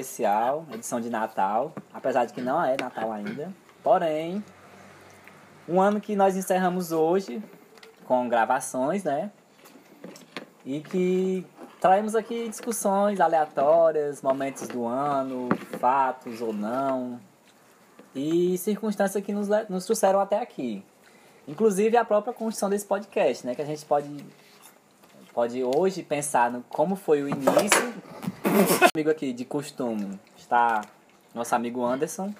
especial, edição de Natal, apesar de que não é Natal ainda. Porém, um ano que nós encerramos hoje com gravações, né? E que Traemos aqui discussões aleatórias, momentos do ano, fatos ou não, e circunstâncias que nos, nos trouxeram até aqui. Inclusive a própria construção desse podcast, né? Que a gente pode, pode hoje pensar no como foi o início. amigo aqui de costume está nosso amigo Anderson.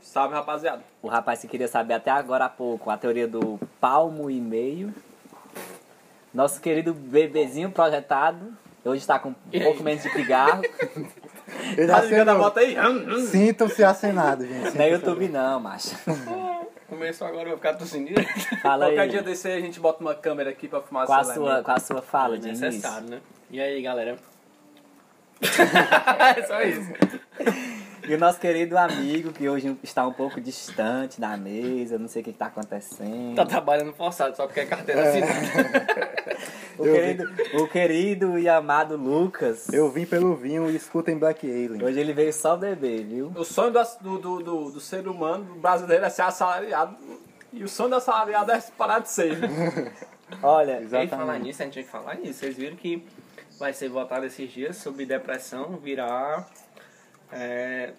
Salve, rapaziada. O rapaz que queria saber até agora há pouco a teoria do palmo e meio. Nosso querido bebezinho projetado. Hoje está com um pouco menos de pigarro. Ele tá ligando a moto aí? Sintam-se acenados, gente. Não é YouTube não, macho. Começou agora, eu vou ficar tossindo. Fala Qualquer aí. dia desse aí a gente bota uma câmera aqui pra filmar Com a sua, com a sua fala de início. necessário, né? E aí, galera? é só isso. E o nosso querido amigo, que hoje está um pouco distante da mesa, não sei o que está acontecendo. Tá trabalhando forçado, só porque é carteira assinada. O querido, o querido e amado Lucas. Eu vim pelo vinho e escutem Black Alien. Hoje ele veio só beber, viu? O sonho do, do, do, do, do ser humano do brasileiro é ser assalariado. E o sonho do assalariado é parar de ser. Olha, E aí, falar nisso, a gente vai falar nisso. Vocês viram que vai ser votado esses dias sobre depressão virar. É...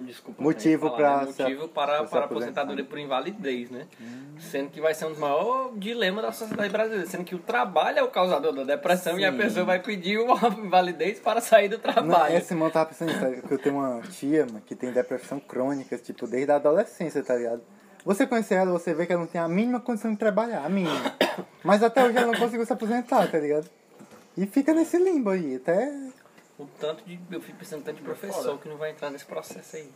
Desculpa. Motivo que falar, pra né? Motivo para, para aposentadoria por invalidez, né? Sendo que vai ser um dos maiores dilemas da sociedade brasileira. Sendo que o trabalho é o causador da depressão e a Sim. pessoa vai pedir uma invalidez para sair do Não, trabalho. essa semana eu tava pensando nisso, que eu tenho uma tia, que tem depressão crônica, tipo, desde a adolescência, tá ligado? Você conhece ela, você vê que ela não tem a mínima condição de trabalhar, a mínima. Mas até hoje ela não conseguiu se aposentar, tá ligado? E fica nesse limbo aí, até... O tanto de. Eu fico pensando tanto de professor que não vai entrar nesse processo aí.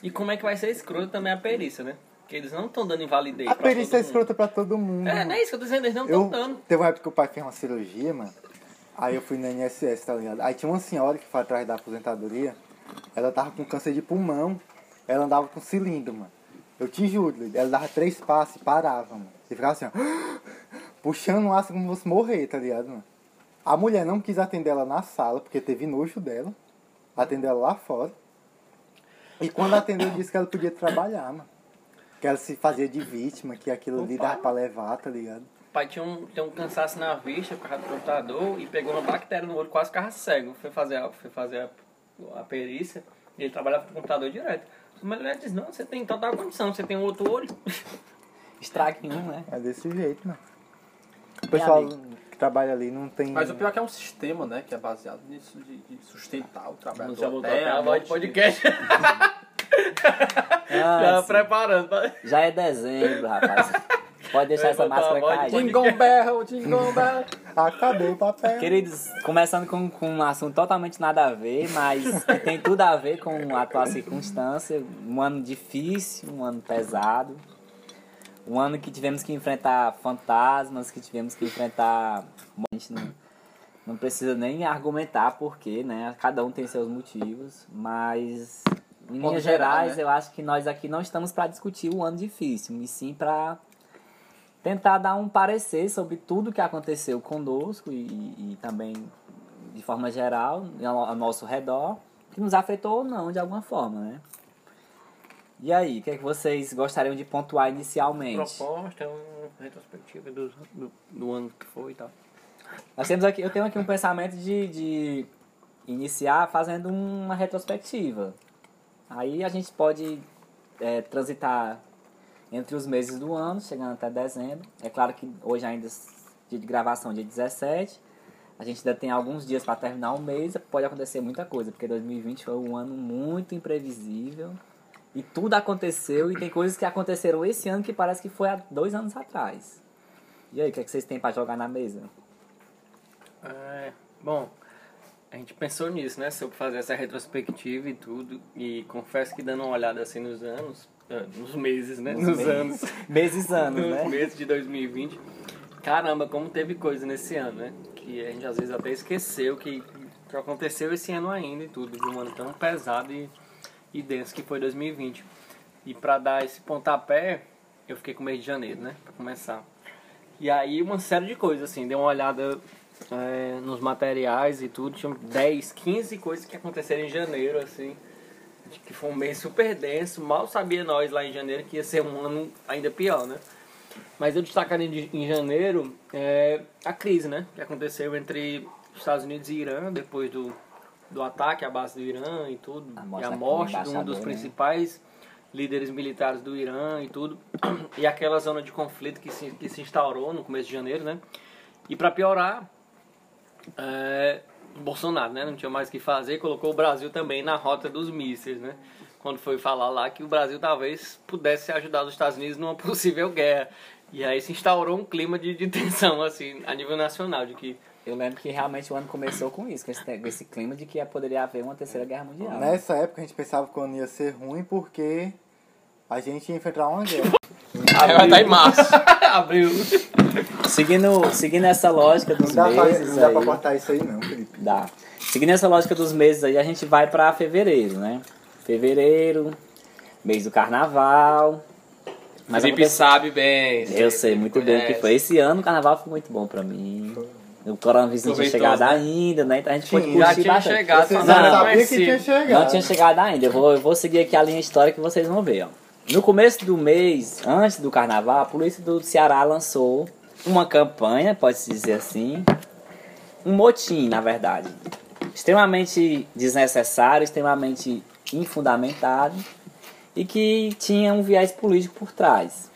E como é que vai ser escroto também a perícia, né? Porque eles não estão dando invalidez. A perícia é escrota pra todo mundo. É, não é isso que eu tô dizendo, eles não estão dando. teve uma época que o pai fez uma cirurgia, mano. Aí eu fui na INSS, tá ligado? Aí tinha uma senhora que foi atrás da aposentadoria. Ela tava com câncer de pulmão. Ela andava com cilindro, mano. Eu te juro, ela dava três passos e parava, mano. E ficava assim, ó. Puxando o aço como se fosse morrer, tá ligado, mano? A mulher não quis atender ela na sala, porque teve nojo dela. Atendeu ela lá fora. E quando atendeu, disse que ela podia trabalhar, mano. Que ela se fazia de vítima, que aquilo ali dava pra levar, tá ligado? O pai tinha um, tinha um cansaço na vista por causa do computador e pegou uma bactéria no olho, quase ficava cego. Foi fazer a, foi fazer a, a perícia e ele trabalhava com o computador direto. A mulher disse, não, você tem total condição, você tem um outro olho. estrague um, né? É desse jeito, mano. O pessoal amigo. que trabalha ali não tem. Mas o pior é que é um sistema, né? Que é baseado nisso de, de sustentar o trabalho. Já voltou até até a a voz de podcast. Já Antes, preparando. já é dezembro, rapaz. Pode deixar essa Vai botar máscara cair. Jingle bell, jingle bell. Acabou o papel. Queridos, começando com, com um assunto totalmente nada a ver, mas que tem tudo a ver com a atual circunstância. Um ano difícil, um ano pesado. Um ano que tivemos que enfrentar fantasmas, que tivemos que enfrentar. A gente não, não precisa nem argumentar porquê, né? Cada um tem seus motivos, mas em linhas geral, gerais, né? eu acho que nós aqui não estamos para discutir o ano difícil, e sim para tentar dar um parecer sobre tudo que aconteceu conosco e, e também de forma geral ao, nosso redor, que nos afetou ou não de alguma forma, né? E aí, o que, é que vocês gostariam de pontuar inicialmente? Proposta, uma retrospectiva do, do, do ano que foi e tal. Nós temos aqui, eu tenho aqui um pensamento de, de iniciar fazendo uma retrospectiva. Aí a gente pode é, transitar entre os meses do ano, chegando até dezembro. É claro que hoje ainda, dia de gravação, dia 17. A gente ainda tem alguns dias para terminar o mês. Pode acontecer muita coisa, porque 2020 foi um ano muito imprevisível. E tudo aconteceu, e tem coisas que aconteceram esse ano que parece que foi há dois anos atrás. E aí, o que, é que vocês têm para jogar na mesa? É, bom, a gente pensou nisso, né? Sobre fazer essa retrospectiva e tudo. E confesso que dando uma olhada assim nos anos, nos meses, né? Nos, meses. anos. Meses anos, nos né? meses de 2020. Caramba, como teve coisa nesse ano, né? Que a gente às vezes até esqueceu que, que aconteceu esse ano ainda e tudo, de um ano tão pesado e, e denso que foi 2020. E pra dar esse pontapé, eu fiquei com o mês de janeiro, né? Pra começar. E aí uma série de coisas, assim, dei uma olhada é, nos materiais e tudo. Tinham 10, 15 coisas que aconteceram em janeiro, assim. Que foi um mês super denso. Mal sabia nós lá em janeiro que ia ser um ano ainda pior, né? Mas eu destacaria de- em janeiro é, a crise, né? Que aconteceu entre os Estados Unidos e Irã, depois do, do ataque à base do Irã e tudo. A e morte a morte de um dos né? principais líderes militares do Irã e tudo. E aquela zona de conflito que se, que se instaurou no começo de janeiro, né? E para piorar, é, Bolsonaro, né? Não tinha mais o que fazer, colocou o Brasil também na rota dos mísseis, né? Quando foi falar lá que o Brasil talvez pudesse ajudar os Estados Unidos numa possível guerra. E aí se instaurou um clima de, de tensão, assim, a nível nacional, de que Eu lembro que realmente o ano começou com isso, com esse, esse clima de que poderia haver uma terceira guerra mundial. Nessa época a gente pensava que o ano ia ser ruim porque a gente ia enfrentar uma guerra. Aí vai estar em março. abriu. Seguindo, seguindo essa lógica dos Não dá, pra, meses não dá pra aí, cortar isso aí não, Felipe. dá. Seguindo essa lógica dos meses aí, a gente vai pra fevereiro, né? Fevereiro, mês do carnaval. Mas Felipe acontece- sabe bem. Eu sei muito bem o que conhece. foi. Esse ano o carnaval foi muito bom pra mim. O coronavírus não tinha chegado né? ainda, né? Então a gente pôde Tinha. curtir Já tinha bastante. chegado, Vocês não não era sabiam que tinha conhecido. chegado. Não tinha chegado ainda. Eu vou, eu vou seguir aqui a linha histórica que vocês vão ver, ó. No começo do mês, antes do carnaval, a polícia do Ceará lançou uma campanha, pode-se dizer assim, um motim, na verdade. Extremamente desnecessário, extremamente infundamentado e que tinha um viés político por trás.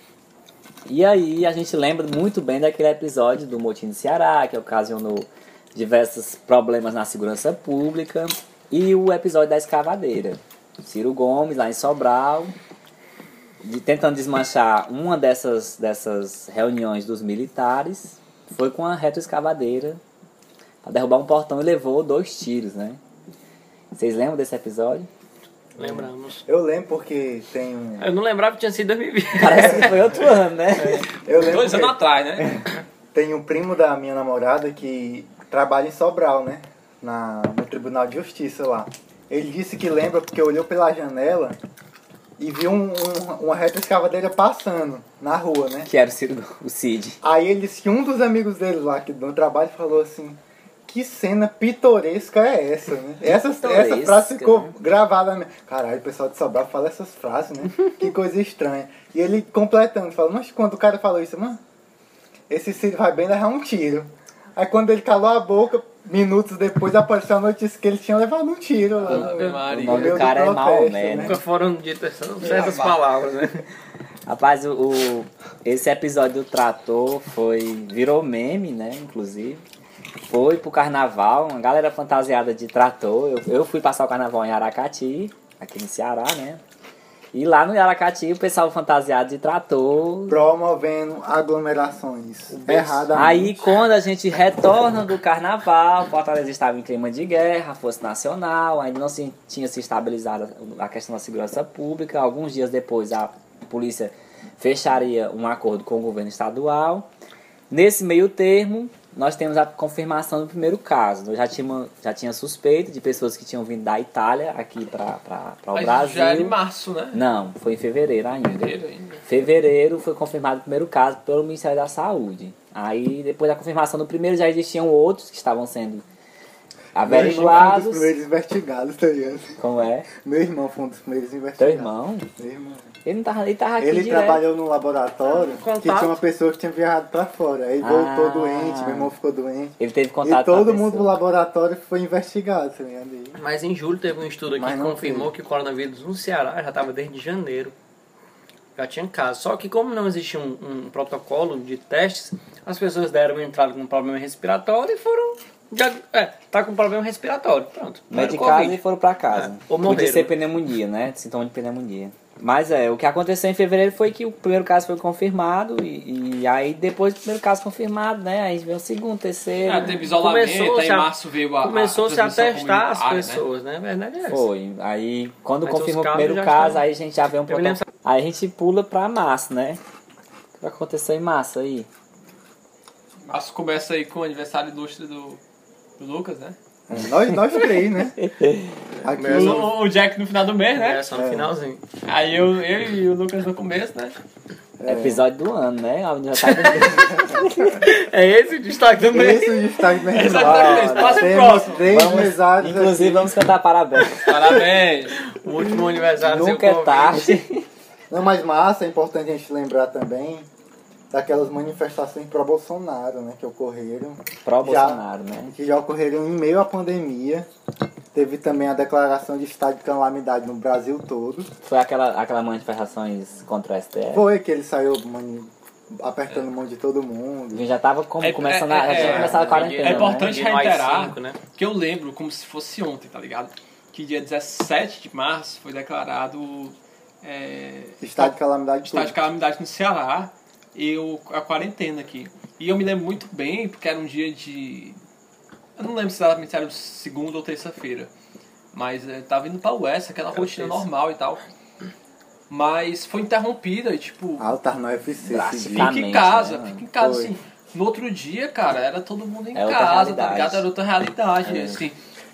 E aí a gente lembra muito bem daquele episódio do motim do Ceará, que ocasionou diversos problemas na segurança pública, e o episódio da escavadeira. Ciro Gomes, lá em Sobral, de, tentando desmanchar uma dessas, dessas reuniões dos militares, foi com a retroescavadeira para derrubar um portão e levou dois tiros, né? Vocês lembram desse episódio? Lembramos. Eu lembro porque tem um. Eu não lembrava que tinha sido 2020. Parece que foi outro ano, né? Eu lembro Dois anos atrás, né? tem um primo da minha namorada que trabalha em Sobral, né? Na, no Tribunal de Justiça lá. Ele disse que lembra porque olhou pela janela e viu um, um- uma reta escavadeira passando na rua, né? Que era o, Ciro, o Cid. Aí ele disse que um dos amigos dele lá que do trabalho falou assim: Que cena pitoresca é essa, né? Essa, essa frase ficou né? gravada na. Caralho, o pessoal de Sobral fala essas frases, né? que coisa estranha. E ele completando, falou: Mas quando o cara falou isso, mano, esse Ciro vai bem levar um tiro. Aí quando ele calou a boca, minutos depois apareceu a notícia que ele tinha levado um tiro lá. Ave Maria. O do cara é Maomé, né? Nunca foram ditas certas palavras, né? Rapaz, o, o- esse episódio do trator foi virou meme, né? Inclusive. Foi pro carnaval, uma galera fantasiada de trator. Eu, eu fui passar o carnaval em Aracati, aqui no Ceará, né? E lá no Aracati o pessoal fantasiado de trator. Promovendo aglomerações. Erradamente. Aí quando a gente retorna do carnaval, Fortaleza estava em clima de guerra, Força Nacional, ainda não se, tinha se estabilizado a questão da segurança pública. Alguns dias depois a polícia fecharia um acordo com o governo estadual. Nesse meio termo, nós temos a confirmação do primeiro caso. Eu já tinha, já tinha suspeito de pessoas que tinham vindo da Itália aqui para o Mas Brasil. já é de março, né? Não, foi em fevereiro ainda. Fevereiro ainda. Fevereiro foi confirmado o primeiro caso pelo Ministério da Saúde. Aí, depois da confirmação do primeiro, já existiam outros que estavam sendo Meu irmão foi um averiguados. dos primeiros investigados, tá ligado? Como é? Meu irmão foi um dos primeiros Teu investigados. irmão? Meu irmão. Ele não tava, ele tava aqui Ele direto. trabalhou num laboratório que Contato. tinha uma pessoa que tinha viajado pra fora. Aí voltou Ah. doente, meu irmão ficou doente. Ele teve contato E todo com a mundo do pessoa. laboratório foi investigado, tá ligado? Mas em julho teve um estudo aqui Mas que confirmou que o coronavírus no Ceará já estava desde janeiro. Já tinha casos. Só que como não existia um, um protocolo de testes, as pessoas deram entrada com problema respiratório e foram. Já, é, tá com problema respiratório. Pronto. Era o Medicados Covid. e foram pra casa. É, ou Podia ser pneumonia, né? Sintoma de pneumonia. Mas é, o que aconteceu em fevereiro foi que o primeiro caso foi confirmado e, e aí depois do primeiro caso confirmado, né? Aí veio o segundo, terceiro. Ah, teve isolamento, Começou-se aí em a- março veio a Começou-se a testar as né? pessoas, né? Verdade é. Foi. Aí quando os o primeiro caso, estão- aí a gente já vê um lembro- Aí a gente pula pra março, né? O que aconteceu em março aí? Março começa aí com o aniversário ilustre do, do Lucas, né? Nós, nós três, né? Aqui, O, o Jack no final do mês, né? É, só no finalzinho. Aí eu, eu e o Lucas no começo, né? Episódio do ano, né? Menina tá. É esse o destaque do mês. esse é o destaque do Esse é o mês. destaque do mês. Passa o próximo. três Vamos- Inclusive, aqui. vamos cantar parabéns. Parabéns. O último aniversário Nunca é convite. tarde. Não, mas massa, é importante a gente lembrar também daquelas manifestações pro Bolsonaro, né, que ocorreram. Pro Já- Bolsonaro, né? Que já ocorreram em meio à pandemia. Teve também a declaração de estado de calamidade no Brasil todo. Foi aquela, aquela manifestações contra o STF. Foi que ele saiu mani- apertando a mão de todo mundo. Já tava como, É- começando é- a, já é- tinha começado a quarentena. é importante né? Reiterar. cinco, né? Que eu lembro como se fosse ontem, tá ligado? Que dia 17 de março foi declarado é, Estado de calamidade estado de calamidade no Ceará e o- a quarentena aqui. E eu me lembro muito bem, porque era um dia de. Eu não lembro se exatamente se era segunda ou terça-feira. Mas eh, tava indo pra Oeste, aquela rotina terça. normal e tal. Mas foi interrompida e tipo. Ah, eu tava no UFC. Drasticamente. Fica em casa, né, fica em casa, Foi. assim. No outro dia, cara, era todo mundo em É casa, tá ligado? Era outra realidade, É. assim.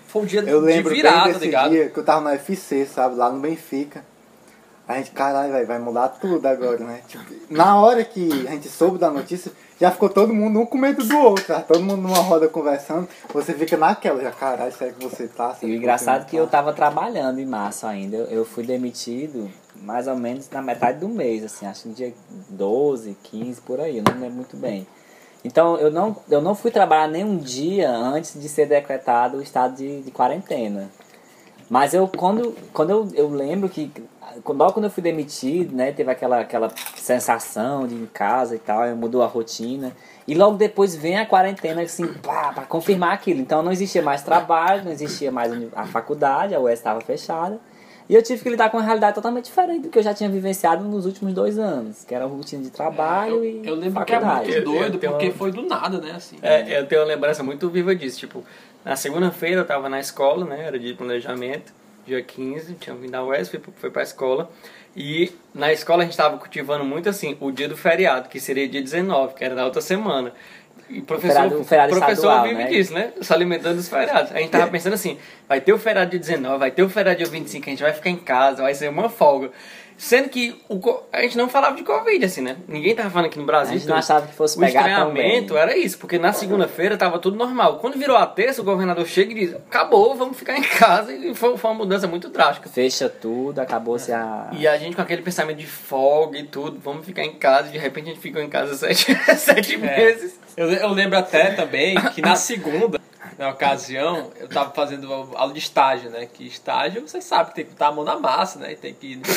Foi um dia Eu lembro de virada, bem tá ligado? dia que eu tava no UFC, sabe? Lá no Benfica. A gente, caralho, vai mudar tudo agora, né? Tipo, na hora que a gente soube da notícia, já ficou todo mundo um com medo do outro, tá? Todo mundo numa roda conversando. Você fica naquela, já, caralho, será que você tá? Será E o engraçado é que eu tá? tava trabalhando em março ainda. Eu, eu fui demitido mais ou menos na metade do mês, assim, acho que no dia 12, 15, por aí, eu não lembro muito bem. Então eu não, eu não fui trabalhar nem um dia antes de ser decretado o estado de, de quarentena. Mas eu quando, quando eu, eu lembro que logo quando eu fui demitido, né, teve aquela, aquela sensação de ir em casa e tal, mudou a rotina. E logo depois vem a quarentena, assim, pá, pra confirmar aquilo. Então não existia mais trabalho, não existia mais a faculdade, a UES estava fechada. E eu tive que lidar com uma realidade totalmente diferente do que eu já tinha vivenciado nos últimos dois anos, que era a rotina de trabalho Eu, e eu lembro que é faculdade. muito Eu- eu doido, tenho porque uma- foi do nada, né? Assim. É, eu tenho uma lembrança muito viva disso. Tipo, na segunda-feira eu tava na escola, né? Era dia de planejamento, dia 15, tinha vindo da UES, fui, fui pra escola. E na escola a gente tava cultivando muito assim, o dia do feriado, que seria dia 19, que era na outra semana. E o professor, feriado- o feriado professor estadual, vive né? disso, né? Se alimentando dos feriados. A gente tava pensando assim, vai ter o feriado dia 19, vai ter o feriado dia 25, a gente vai ficar em casa, vai ser uma folga. Sendo que o, a gente não falava de Covid, assim, né? Ninguém tava falando aqui no A Brasil. gente não achava que fosse O pegar estranhamento era isso, porque na segunda-feira tava tudo normal. Quando virou a terça, o governador chega e diz: acabou, vamos ficar em casa. E foi, foi uma mudança muito drástica. Fecha tudo, acabou-se a... E a gente com aquele pensamento de folga e tudo, vamos ficar em casa. E de repente a gente ficou em casa sete, sete meses. Eu, eu lembro até também que na segunda, na ocasião, eu tava fazendo aula de estágio, né? Que estágio, você sabe que tem que botar a mão na massa, né? E tem que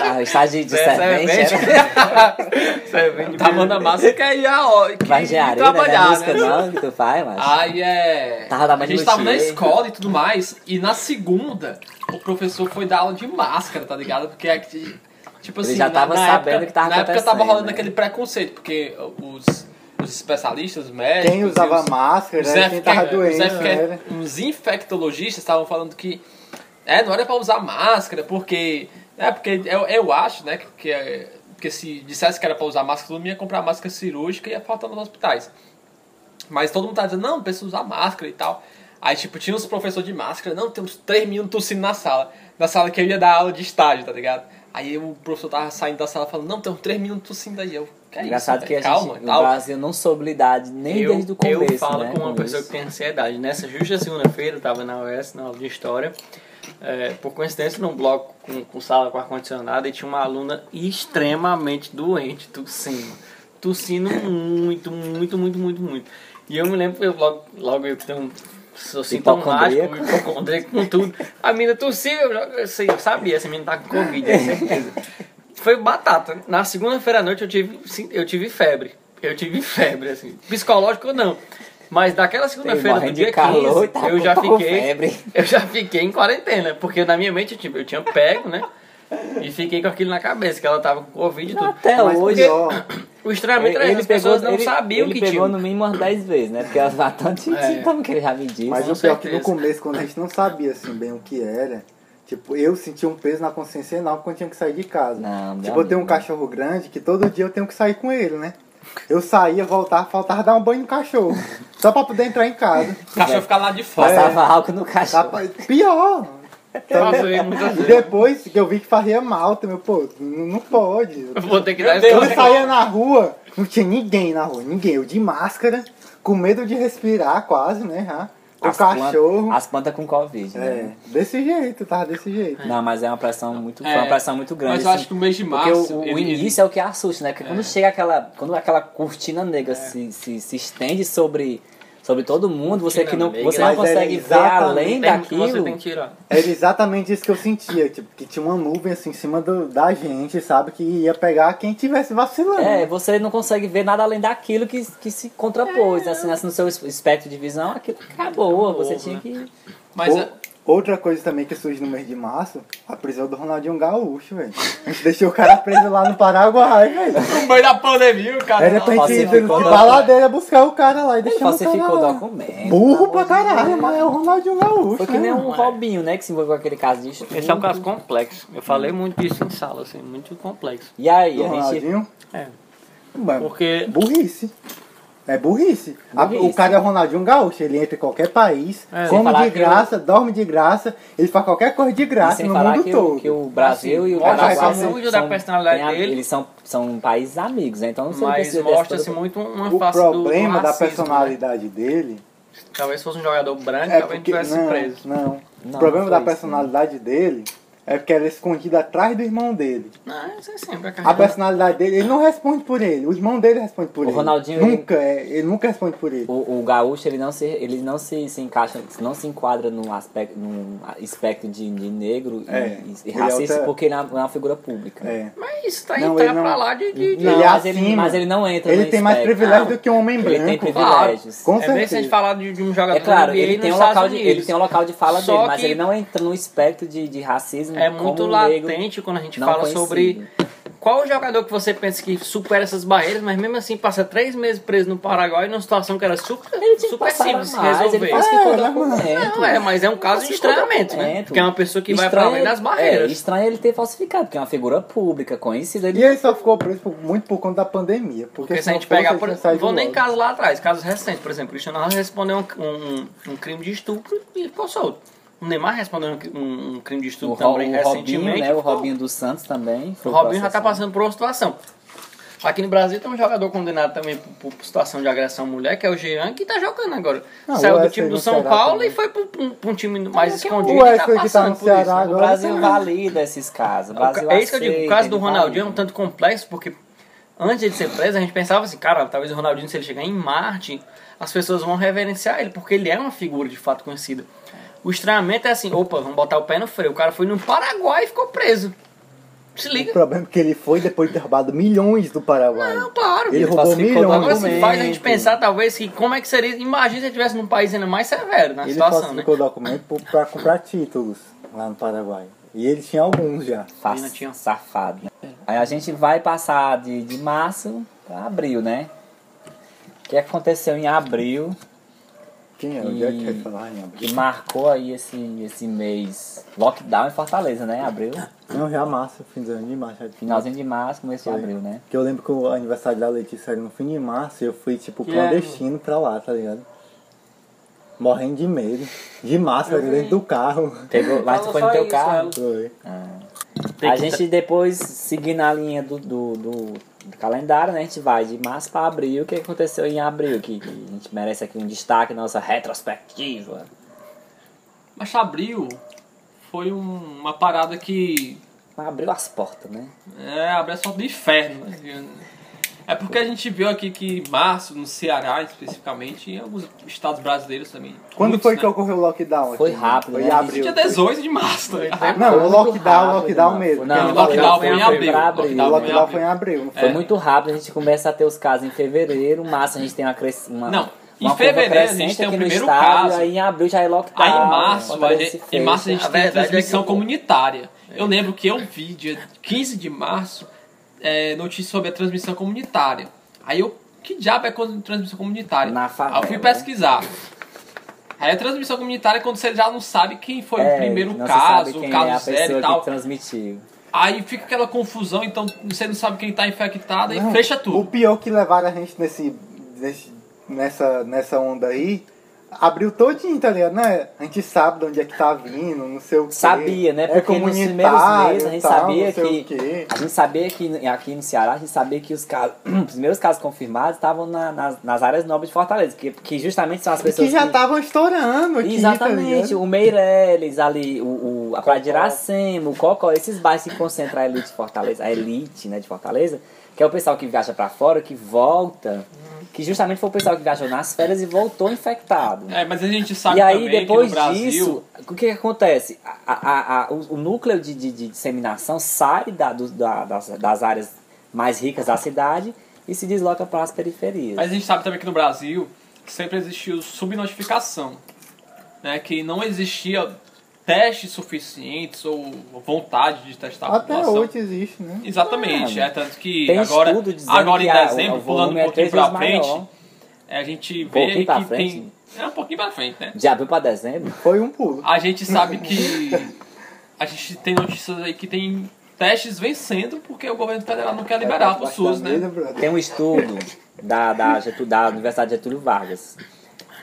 Ah, estágio de É, servente servente. botar a mão na massa e quer ir a hora, que Vai ir engenharia, né? Não é trabalhar, música né? não que tu faz, mas... Aí é. Tava a gente tava na escola e tudo mais, e na segunda, o professor foi dar aula de máscara, tá ligado? Porque é que, tipo Ele assim, já na- tava na, sabendo época, que tava Na época tava rolando né? aquele preconceito, porque os, os especialistas, os médicos. Quem usava os- máscara os, era quem tava F- doente, os, né? os infectologistas estavam falando que é, não era pra usar máscara, porque. É, porque eu, eu acho, né, que, que, é- que se dissesse que era pra usar máscara, todo mundo ia comprar máscara cirúrgica e ia faltar nos hospitais. Mas todo mundo tá dizendo, não, precisa usar máscara e tal. Aí, tipo, tinha uns professores de máscara, não, tem uns três meninos tossindo na sala. Na sala que eu ia dar aula de estágio, tá ligado? Aí o professor tava saindo da sala falando, não, tem uns três meninos tossindo aí. Eu, que é Engraçado isso, que a velho? gente, Calma, no. Brasil não soube lidar nem eu, desde o começo, eu falo né, com uma com pessoa isso. que tem ansiedade. Nessa justa segunda-feira, eu tava na UES, na aula de História, é, por coincidência, num bloco com, com sala com ar-condicionado, e tinha uma aluna extremamente doente, tossindo. Tossindo muito, muito, muito, muito, muito. E eu me lembro, eu, logo, logo eu tenho um... Sou sintomático, Hipocondríaco. com tudo. A menina tossiu, eu, eu, sei, eu sabia, essa menina tá com Covid, é certeza. Foi batata. Na segunda-feira à noite eu tive, sim, eu tive febre. Eu tive febre, assim. Psicológico não. Mas daquela segunda-feira do de dia calor e 15, tá eu já fiquei. febre. Eu já fiquei em quarentena, porque na minha mente eu tinha, eu tinha pego, né? E fiquei com aquilo na cabeça, que ela tava com Covid e tudo. Até Mas hoje... pior, O estranhamento era as pessoas não ele, sabiam ele que pegou tinha. no mínimo umas 10 vezes, né? Porque elas bastante É. sintomas que ele já me disse. mas o pior é que no certeza. começo, quando a gente não sabia assim bem o que era, tipo, eu sentia um peso na consciência enorme quando tinha que sair de casa. Não, Tipo, eu tenho um cachorro grande que todo dia eu tenho que sair com ele, né? Eu saía, voltava, faltava dar um banho no cachorro. Só pra poder entrar em casa. O cachorro ficar lá de fora. Passava álcool no cachorro. Rapaz, pior. Muitas E depois que eu vi que fazia mal também, pô, não, pode. Eu vou ter que dar Eu saía na rua, não tinha ninguém na rua, ninguém. Eu de máscara, com medo de respirar quase, né? Já. O As plantas- cachorro. As plantas com Covid, né? É, desse jeito, tava desse jeito. Não, mas é uma pressão muito, foi É, uma pressão muito grande. Mas eu assim, acho que o mês de março. o, o ele- início é o que assusta, né? Porque quando chega aquela. Quando aquela cortina negra se, se, se estende sobre, sobre todo mundo, você, que não, você não consegue ver além Você daquilo. tem que tirar. Era exatamente isso que eu sentia, tipo, que tinha uma nuvem assim em cima do- da gente, sabe? Que ia pegar quem tivesse vacilando. É, você não consegue ver nada além daquilo que, que se contrapôs, É. assim, assim, no seu espectro de visão, aquilo acabou, você tinha que... Mas Ou- é- Outra coisa também que surge no mês de março, a prisão do Ronaldinho Gaúcho, velho. A gente deixou o cara preso lá no Paraguai, velho. no meio da pandemia, o cara. Era pra gente ir de baladeira buscar o cara lá e Ele deixar o cara lá. documento. Burro pra caralho, mas é o Ronaldinho Gaúcho. Foi que né, nem mano? um Robinho, né, que se envolveu com aquele caso de estupro. Esse é um caso complexo. Eu falei muito disso em sala, assim, muito complexo. E aí, Do a gente... Ronaldinho? É. Mano, Porque burrice. É burrice. A- Burrice. o cara é o Ronaldinho Gaúcho, ele entra em qualquer país, É. Sem come falar de que graça, dorme de graça, ele faz qualquer coisa de graça sem no falar mundo que todo. o, que o Brasil Assim, e o mostra Paraguai essa são, muito da personalidade tem a- dele. Eles são, são países amigos, né? Então você mas precisa dessa mostra-se muito uma O face do- do problema da racismo, né? personalidade dele Talvez fosse um jogador branco, é talvez porque. não tivesse Não, preso. não. Não, O problema não da isso, personalidade dele é porque ela é escondida atrás do irmão dele. Não, isso é sempre a A personalidade dele, ele não responde por ele. O irmão dele responde por O ele. Ronaldinho, Nunca, é, ele nunca responde por ele. O, o gaúcho ele não se ele não se, se encaixa não se enquadra num aspecto num espectro de, de negro e- É, e, ele é racista outra- porque ele é uma figura pública É. Mas isso tá Não, tá ele não- pra lá de... de, de- Não, Ele é mas, ele, mas ele não entra Ele no tem mais privilégio Não. do que um homem Ele branco. tem privilégios. Com é bem se a gente falar de, de um jogador É claro, ele tem, um local de, ele tem um local de fala Só dele, mas que- ele não entra no espectro de, de racismo É muito latente quando a gente fala conhecido. sobre qual o jogador que você pensa que supera essas barreiras, mas mesmo assim passa três meses preso no Paraguai numa situação que era super, Ele super simples de mais, resolver. ele É, né. Não, é, mas é um caso de estranhamento, né? Porque é uma pessoa que vai Estranho pra além das ele- barreiras. É, estranho ele ter falsificado, porque é uma figura pública, conhecida. E Ele... ele só ficou preso por- muito por conta da pandemia. Porque, Porque se a gente pegar, ele por, saído vou nem casos lá atrás, casos recentes, por exemplo, o Cristiano Ronaldo respondeu um, um, um crime de estupro e ficou solto. O Neymar respondeu um, um- crime de estupro Ro- também o recentemente. Robinho, né? O Robinho dos Santos também. O Robinho já tá processado. passando por uma situação. Aqui no Brasil tem um jogador condenado também por, por situação de agressão à mulher, que é o Jean, que tá jogando agora. Não, Saiu do time do São Paulo também. e foi pra um, um time mais é escondido o e tá Wesley que tá passando por isso. O Brasil valida esses casos. Brasil É isso que eu digo, o caso do Ronaldinho é um tanto complexo, porque antes de ser preso, a gente pensava assim, cara, talvez o Ronaldinho, se ele chegar em Marte, as pessoas vão reverenciar ele, porque ele é uma figura de fato conhecida. O estranhamento é assim, opa, vamos botar o pé no freio. O cara foi no Paraguai e ficou preso. Se O liga. problema é que ele foi depois de ter roubado milhões do Paraguai. Não, claro. Ele Ele roubou milhões. Agora se documento. faz a gente pensar, talvez, que como é que seria. Imagina se ele estivesse num país ainda mais severo na Ele situação, né? falsificou documento por- pra comprar títulos lá no Paraguai. E ele tinha alguns já. Ainda tinha- Safado. né? Aí a gente vai passar de, de março pra abril, né? O que aconteceu em abril Quem é? E- Onde é que vai falar em abril? que marcou aí esse, esse mês lockdown em Fortaleza, né? Abril. Não, já março, fim de ano de março. Finalzinho de março, começo de abril, né? Que eu lembro que o aniversário da Letícia era no fim de março e eu fui, tipo, Que clandestino pra lá, tá ligado? Morrendo de medo. De máscara dentro do carro. Pegou, mas foi no teu isso, carro? ela. Foi. Tem A gente depois, seguindo a linha do, do, do- do calendário, né? A gente vai de março para abril. O que aconteceu em abril? Que, que a gente merece aqui um destaque, nossa retrospectiva. Mas abril foi um- uma parada que Abriu as portas, né? é abre a porta do inferno. né? É porque a gente viu aqui que em março, no Ceará especificamente, e em alguns estados brasileiros também. Quando muitos, foi né? que ocorreu o lockdown? Foi aqui? rápido, Foi né? em abril. Dia 18 de março, tá? Não, o lockdown, rápido, lockdown mesmo. Não, o o lockdown foi em abril. O Lockdown foi em abril, não Foi muito rápido, a gente começa a ter os casos em fevereiro, março a gente tem uma crescente. Uma, Não, em uma curva fevereiro a crescente gente tem o primeiro estado, caso. Aí em abril já é lockdown. Aí em março, a gente, em março a gente A tem a verdade é transmissão que eu- comunitária. Eu lembro que eu vi dia 15 de março é, notícia sobre a transmissão comunitária. Aí eu, que diabo é quando transmissão comunitária? Na Aí favela, eu fui né? pesquisar. Aí a transmissão comunitária é quando você já não sabe quem foi É, o primeiro caso, o caso é a zero e tal. que transmitiu. Aí fica aquela confusão, então você não sabe quem tá infectado e Não, fecha O tudo. pior que levaram a gente nesse, nesse- nessa, nessa onda aí abriu todinho, tá ligado? Né? A gente sabe de onde é que tá vindo, não sei o quê. Sabia, né? É Porque nos primeiros meses a gente tal, sabia que. A gente sabia que aqui no Ceará, a gente sabia que os, casos, os primeiros casos confirmados estavam na- nas, nas áreas nobres de Fortaleza, que, que justamente são as pessoas Que já estavam estourando aqui, tá Exatamente, ligado? o Meireles ali, o, o, a Praia de Iracema, o Cocó, esses bairros que concentram a elite de Fortaleza, a elite né, de Fortaleza, que é o pessoal que viaja pra fora, que volta, que justamente foi o pessoal que viajou nas férias e voltou infectado. É, mas a gente sabe E aí, também depois que no Brasil... disso, o que, que acontece? A, a, a- o, o núcleo de, de, de disseminação sai da, do- da- das, das áreas mais ricas da cidade e se desloca para as periferias. Mas a gente sabe também que no Brasil que sempre existiu subnotificação, né? Que não existia testes suficientes ou vontade de testar a Até população. hoje existe, né? Exatamente, é tanto que Tem agora, agora que em a- dezembro, pulando um é pouquinho vezes frente, maior. a gente vê que frente? tem... É um pouquinho pra frente, né? De abril para dezembro, Foi um pulo. A gente sabe que a gente tem notícias aí que tem testes vencendo porque o governo federal não quer liberar pro SUS, né? Tem um estudo da, da, da Universidade Getúlio Vargas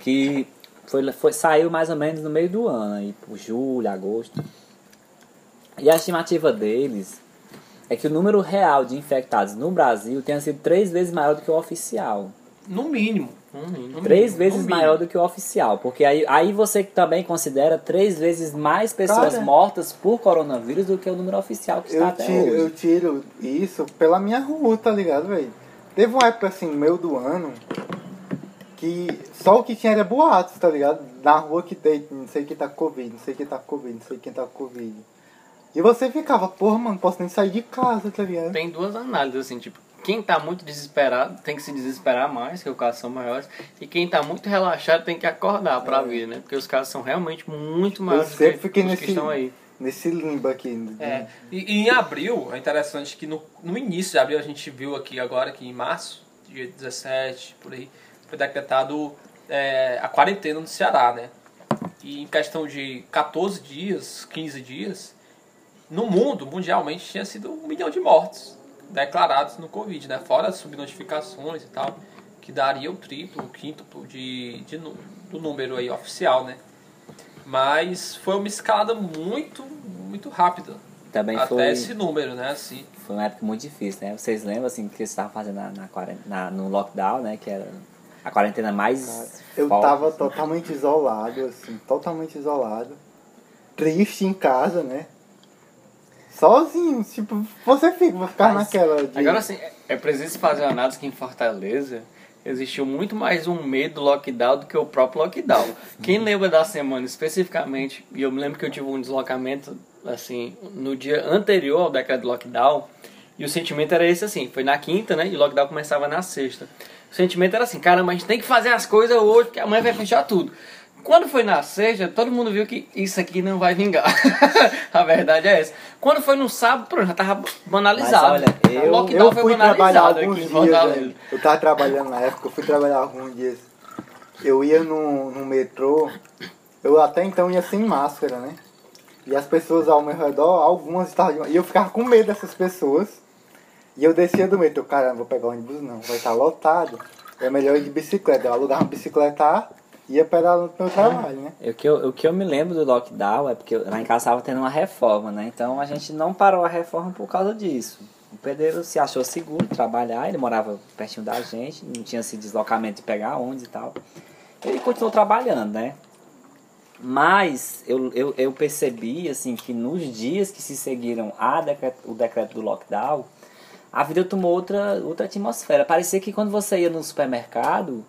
que foi, foi, saiu mais ou menos no meio do ano, aí por julho, agosto. E a estimativa deles é que o número real de infectados no Brasil tenha sido três vezes maior do que o oficial. No mínimo. Três vezes mínimo. maior do que o oficial. Porque aí, aí você também considera três vezes mais pessoas Cara. mortas por coronavírus do que o número oficial que está Eu até tiro, hoje. eu tiro isso pela minha rua, tá ligado, velho? Teve uma época assim, meio do ano, que só o que tinha era boatos, tá ligado? Na rua que tem, não sei quem tá com Covid, não sei quem tá com Covid, não sei quem tá com Covid. E você ficava, porra, mano, não posso nem sair de casa, tá ligado? Tem duas análises, assim, tipo, quem tá muito desesperado tem que se desesperar mais, que os casos são maiores, e quem tá muito relaxado tem que acordar pra vir, né? Porque os casos são realmente muito maiores do sempre que fiquei nesse- que estão aí. Nesse limbo aqui. É. E, e em abril, é interessante que no, no início de abril a gente viu aqui agora que em março, dia 17, por aí, foi decretado é, a quarentena no Ceará, né? E em questão de 14 dias, 15 dias, no mundo, mundialmente, tinha sido um milhão de mortos declarados no Covid, né? Fora as subnotificações e tal, que daria o triplo, o quíntuplo de, de, do número aí oficial, né? Mas foi uma escalada muito, muito rápida. Também até foi, esse número, né? Assim. foi uma época muito difícil, né? Vocês lembram assim que vocês estavam fazendo na, na, no lockdown, né? Que era a quarentena mais. Eu forte, tava assim. totalmente isolado, assim, totalmente isolado. Triste em casa, né? Sozinho, tipo, você fica, vai ficar Mas- naquela de... Agora, assim, é- é preciso fazer uma análise que em Fortaleza existiu muito mais um medo do lockdown do que o próprio lockdown. Quem lembra da semana especificamente, e eu me lembro que eu tive um deslocamento, assim, no dia anterior ao decreto de lockdown, e o sentimento era esse, assim, foi na quinta, né, e o lockdown começava na sexta. O sentimento era assim, caramba, a gente tem que fazer as coisas hoje, porque amanhã vai fechar tudo. Quando foi na sexta, todo mundo viu que isso aqui não vai vingar. a verdade é essa. Quando foi no sábado, pronto, já tava banalizado. Mas olha, eu- lockdown Eu foi fui trabalhar banalizado alguns dias. Eu tava trabalhando na época, eu fui trabalhar alguns dias. Eu ia no, no metrô, eu até então ia sem máscara, né? E as pessoas ao meu redor, algumas estavam. E eu ficava com medo dessas pessoas. E eu descia do metrô, cara, não vou pegar o ônibus não, vai estar lotado. É melhor ir de bicicleta. Eu alugava uma bicicleta ia pedalando pro meu trabalho, né? O que, eu, o que eu me lembro do lockdown é porque lá em casa estava tendo uma reforma, né? Então a gente não parou a reforma por causa disso. O pedreiro se achou seguro trabalhar, ele morava pertinho da gente, não tinha esse deslocamento de pegar onde e tal. Ele continuou trabalhando, né? Mas eu, eu, eu percebi assim que nos dias que se seguiram a decreto, o decreto do lockdown, a vida tomou outra, outra atmosfera. Parecia que quando você ia no supermercado,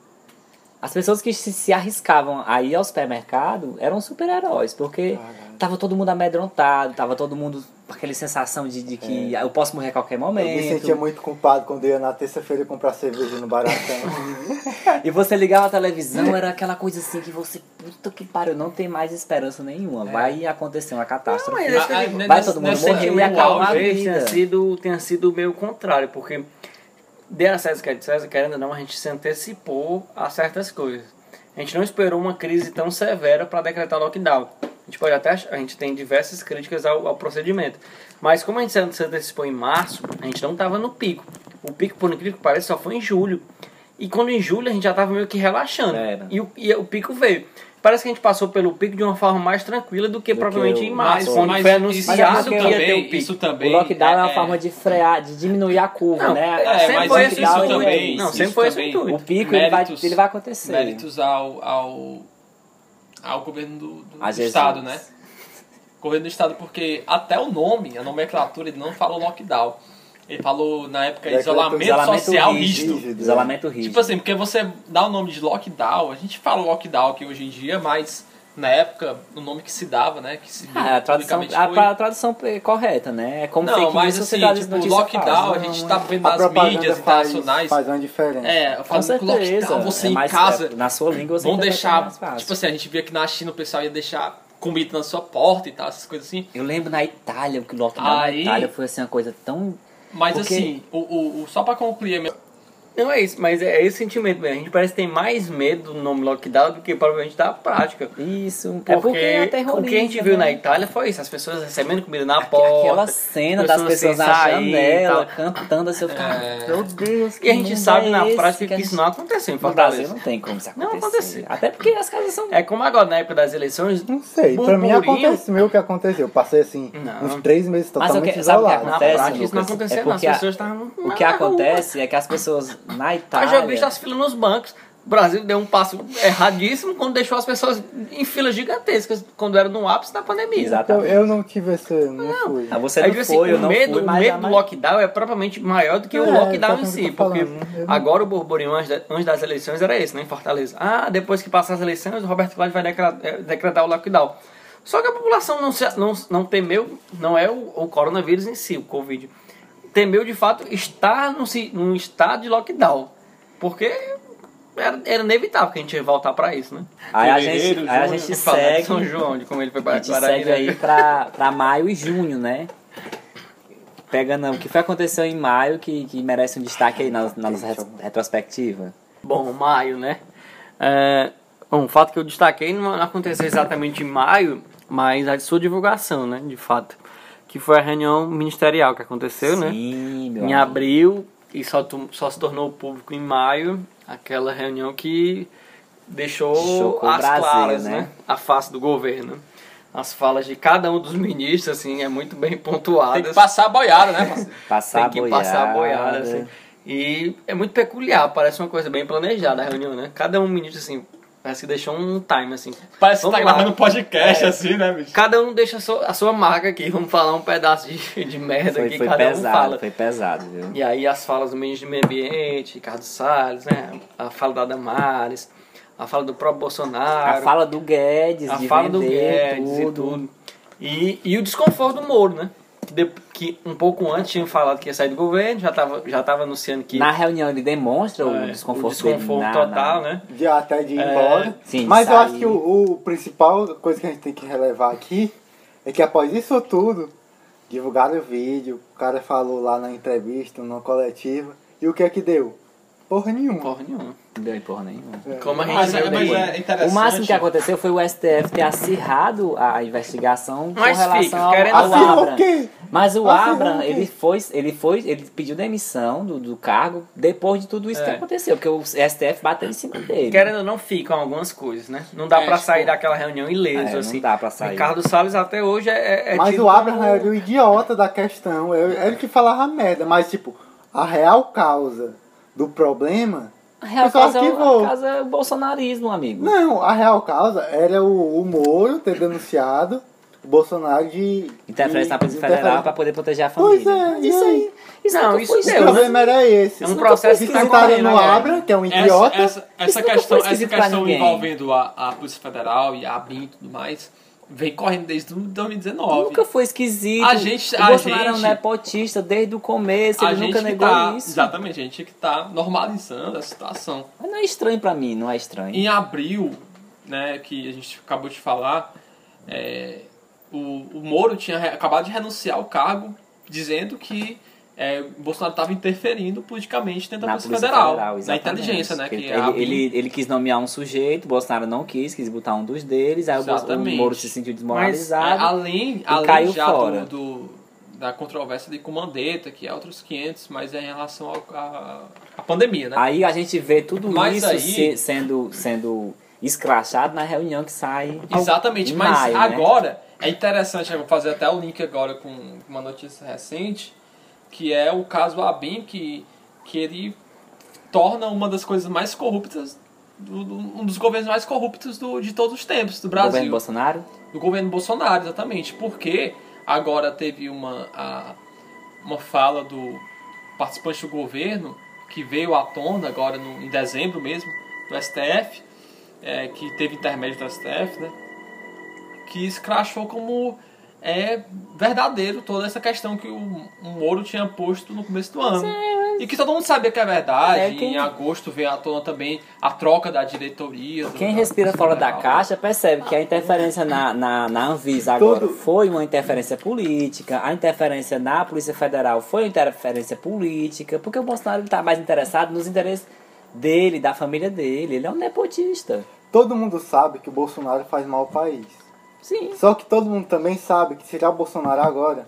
as pessoas que se, se arriscavam a ir ao supermercado eram super-heróis, porque tava todo mundo amedrontado, tava todo mundo com aquela sensação de, de que eu posso morrer a qualquer É. Eu momento. me sentia muito culpado quando eu ia na terça-feira comprar cerveja no Baratão. E você ligava a televisão, era aquela coisa assim que você, puta que pariu, não tem mais esperança nenhuma. Vai acontecer uma catástrofe. Não, mas Ah, ah, vai todo mundo morrer e acabar a Talvez vida. tenha sido, tenha sido meio contrário, porque de a César que é de César, querendo ou não, a gente se antecipou a certas coisas. A gente não esperou uma crise tão severa para decretar lockdown. A gente pode até a gente tem diversas críticas ao, ao procedimento. Mas como a gente se antecipou em março, a gente não estava no pico. O pico, por incrível que pareça, só foi em julho. E quando em julho a gente já tava meio que relaxando. E o, e o pico veio. Parece que a gente passou pelo pico de uma forma mais tranquila do que Do propriamente que o- em março, Mas- quando mas foi isso anunciado que ia também- ter o pico. Isso O também. lockdown é, uma é- forma de frear, de diminuir a curva, Não, né? É, sempre mas foi isso, isso o também. Não, isso sempre foi esse o. O pico ele vai, Méritos- ele vai acontecer. Méritos ao, ao, ao governo do, do. Estado, né? Governo do Estado, porque até o nome, a nomenclatura, ele não falou lockdown. Ele falou, na época, Decreto- isolamento, isolamento social rígido. rígido. Isolamento rígido. Tipo assim, porque você dá o nome de lockdown, a gente fala lockdown aqui hoje em dia, mas na época, o nome que se dava, né? Que se Ah, a tradução, foi- a tradução é correta, né? É como Não, fake mas news, assim, tipo, notícia lockdown, falsa. a gente tá vendo A nas mídias faz, internacionais. faz uma diferença. É, Com falando que certeza. lockdown, você é em mais- casa. é, na sua língua você Vão deixar. mais fácil. Tipo assim, a gente via que na China o pessoal ia deixar comida na sua porta e tal, essas coisas assim. Eu lembro na Itália, que o lockdown Aí- na Itália foi assim, uma coisa tão... Mas Porque- assim, o, o, o- só pra concluir. Não é isso, mas é esse sentimento mesmo. A gente parece que tem mais medo do nome lockdown do que provavelmente da prática. Isso, Porque, é porque é terrorista, o que a gente viu né? na Itália foi isso, as pessoas recebendo comida na porta. Aquela cena das pessoas sem pessoas na sair janela, cantando assim, eu ficava, É. meu Deus, que E a gente sabe é na prática que, a isso não aconteceu em No Brasil Fortaleza. não tem como isso Não acontecer. aconteceu. Até porque as casas são... É como agora, na época das eleições, Não sei, pra mim aconteceu o que aconteceu. Eu passei assim, Não. uns três meses Mas o totalmente que- sabe o que isolado. na acontece, prática isso não Lucas? acontecia É não. As pessoas estavam O na que acontece é que as pessoas na Eu Itália... já vi as filas nos bancos. O Brasil deu um passo erradíssimo quando deixou as pessoas em filas gigantescas, quando era no ápice da pandemia. Eu, Exatamente. eu não tive esse. Não, fui. Ah, você não assim, foi, eu o não medo, fui, o medo do lockdown é propriamente maior do que o É, lockdown em o si. eu Porque falando. Eu- agora o burburinho antes, antes das eleições era esse, né, em Fortaleza. Ah, depois que passar as eleições, o Roberto Cláudio vai decretar, eh, decretar o lockdown. Só que a população não, se, não, não temeu, não é o, o coronavírus em si, o Covid. Temeu, de fato, estar num, num estado de lockdown. Porque era, era inevitável que a gente ia voltar pra isso, né? Aí a gente, aí a gente de segue... São João, de como ele foi A para gente segue aí pra, pra maio e junho, né? Pegando o que foi aconteceu em maio que, que merece um destaque aí na, na nossa ret- retrospectiva. Bom, maio, né? É, bom, um fato que eu destaquei não aconteceu exatamente em maio, mas a sua divulgação, né? De fato. Que foi a reunião ministerial que aconteceu, né? Sim, meu Em amigo. abril e só, só se tornou público em maio. Aquela reunião que deixou Chocou as Brasil, claras, né? né? A face do governo. As falas de cada um dos ministros, assim, é muito bem pontuadas. Tem que passar a boiada, né? Passar Tem que boiada. passar a boiada, assim. E é muito peculiar, parece uma coisa bem planejada a reunião, né? Cada um ministro, assim, parece que deixou um time, assim. Parece que Vamos tá lá. gravando podcast É. assim, né, bicho? Cada um deixa a sua, a sua marca aqui, vamos falar um pedaço de, de merda Foi, aqui, foi cada um pesado, fala. foi pesado, viu? E aí as falas do ministro do Meio Ambiente, Ricardo Salles, né? A fala da Damares, a fala do próprio Bolsonaro. A fala do Guedes, a de fala do Guedes tudo. e tudo. E, e o desconforto do Moro, né? Que, de- que um pouco antes tinham falado que ia sair do governo, já estava já tava anunciando que Na reunião ele demonstra é, o desconforto, o desconforto dele na- total, na- né? De até de ir É, embora. sim, Mas eu sair. acho que o, o principal coisa que a gente tem que relevar aqui é que após isso tudo, divulgaram o vídeo, o cara falou lá na entrevista, numa coletiva, e o que é que deu? Porra nenhuma. Porra nenhuma. Não deu porra nenhuma. Como a gente Mas, viu é- mas depois. é interessante. O máximo que aconteceu foi o STF ter acirrado a investigação Mas com relação fica, ao, querendo ao ou Acirrou Abra. o quê? Mas o Acirrou Abra, o quê? ele foi, ele foi, ele pediu demissão do, do cargo depois de tudo isso que É. aconteceu, porque o STF bateu em cima dele. Querendo ou não, ficam algumas coisas, né? Não dá É, pra tipo, sair daquela reunião ileso, É, não assim. dá pra sair. Ricardo Salles até hoje é, é Mas tido o Abraham como- era o idiota da questão. Ele ele que falava merda, mas tipo, a real causa do problema. A real causa, é o- a causa é o bolsonarismo, amigo. Não, a real causa era o, o Moro ter denunciado o Bolsonaro de. Interferência na Polícia Federal pra poder proteger a Pois família. é, e isso aí? Isso Não, nunca isso foi O escrito. problema era esse. É um processo que tá Visitaram correndo no. Abra, que é um Essa, idiota. essa, essa nunca questão, essa questão envolvendo a, a Polícia Federal e a ABIN e tudo mais, vem correndo desde 2019. Nunca foi esquisito. A gente- o a Bolsonaro é um gente- nepotista desde o começo, ele gente nunca negou tá, isso. Exatamente, a gente que tá normalizando a situação. Mas não é estranho pra mim, não é estranho. Em abril, né, que a gente acabou de falar, é, o, o Moro tinha acabado de renunciar ao cargo, dizendo que é, Bolsonaro estava interferindo politicamente dentro da na Polícia, Federal, Federal, na exatamente. inteligência, né? Que ele, é a ele, ele quis nomear um sujeito, Bolsonaro não quis, quis botar um dos deles, aí o, Bolso- o Exatamente. Moro se sentiu Mas, é, desmoralizado. além, além caiu já fora. do, do- da controvérsia de com Mandetta, que é outros 500, mas é em relação ao- à pandemia, né? Aí a gente vê tudo Mas isso aí- se- sendo, sendo escrachado na reunião que sai. Exatamente, em mas maio, né? agora é interessante, eu vou fazer até o link agora com uma notícia recente, que é o caso Abin, que, que ele torna uma das coisas mais corruptas, do- do- um dos governos mais corruptos do, de todos os tempos do O governo Brasil. Bolsonaro. do governo Bolsonaro, exatamente. Porque agora teve uma, a- uma fala do participante do governo que veio à tona agora no, em dezembro mesmo, do STF, é, que teve intermédio do STF, né? Que escrachou como é verdadeiro toda essa questão que o, o Moro tinha posto no começo do ano. E que todo mundo sabia que é verdade. É, quem- Em agosto veio à tona também a troca da diretoria. do- Quem da- respira fora da caixa percebe que a interferência na, na, na Anvisa agora Todo- foi uma interferência política, a interferência na Polícia Federal foi uma interferência política, porque o Bolsonaro está mais interessado nos interesses dele, da família dele. Ele é um nepotista. Todo mundo sabe que o Bolsonaro faz mal ao país. Sim. Só que todo mundo também sabe que tirar o Bolsonaro agora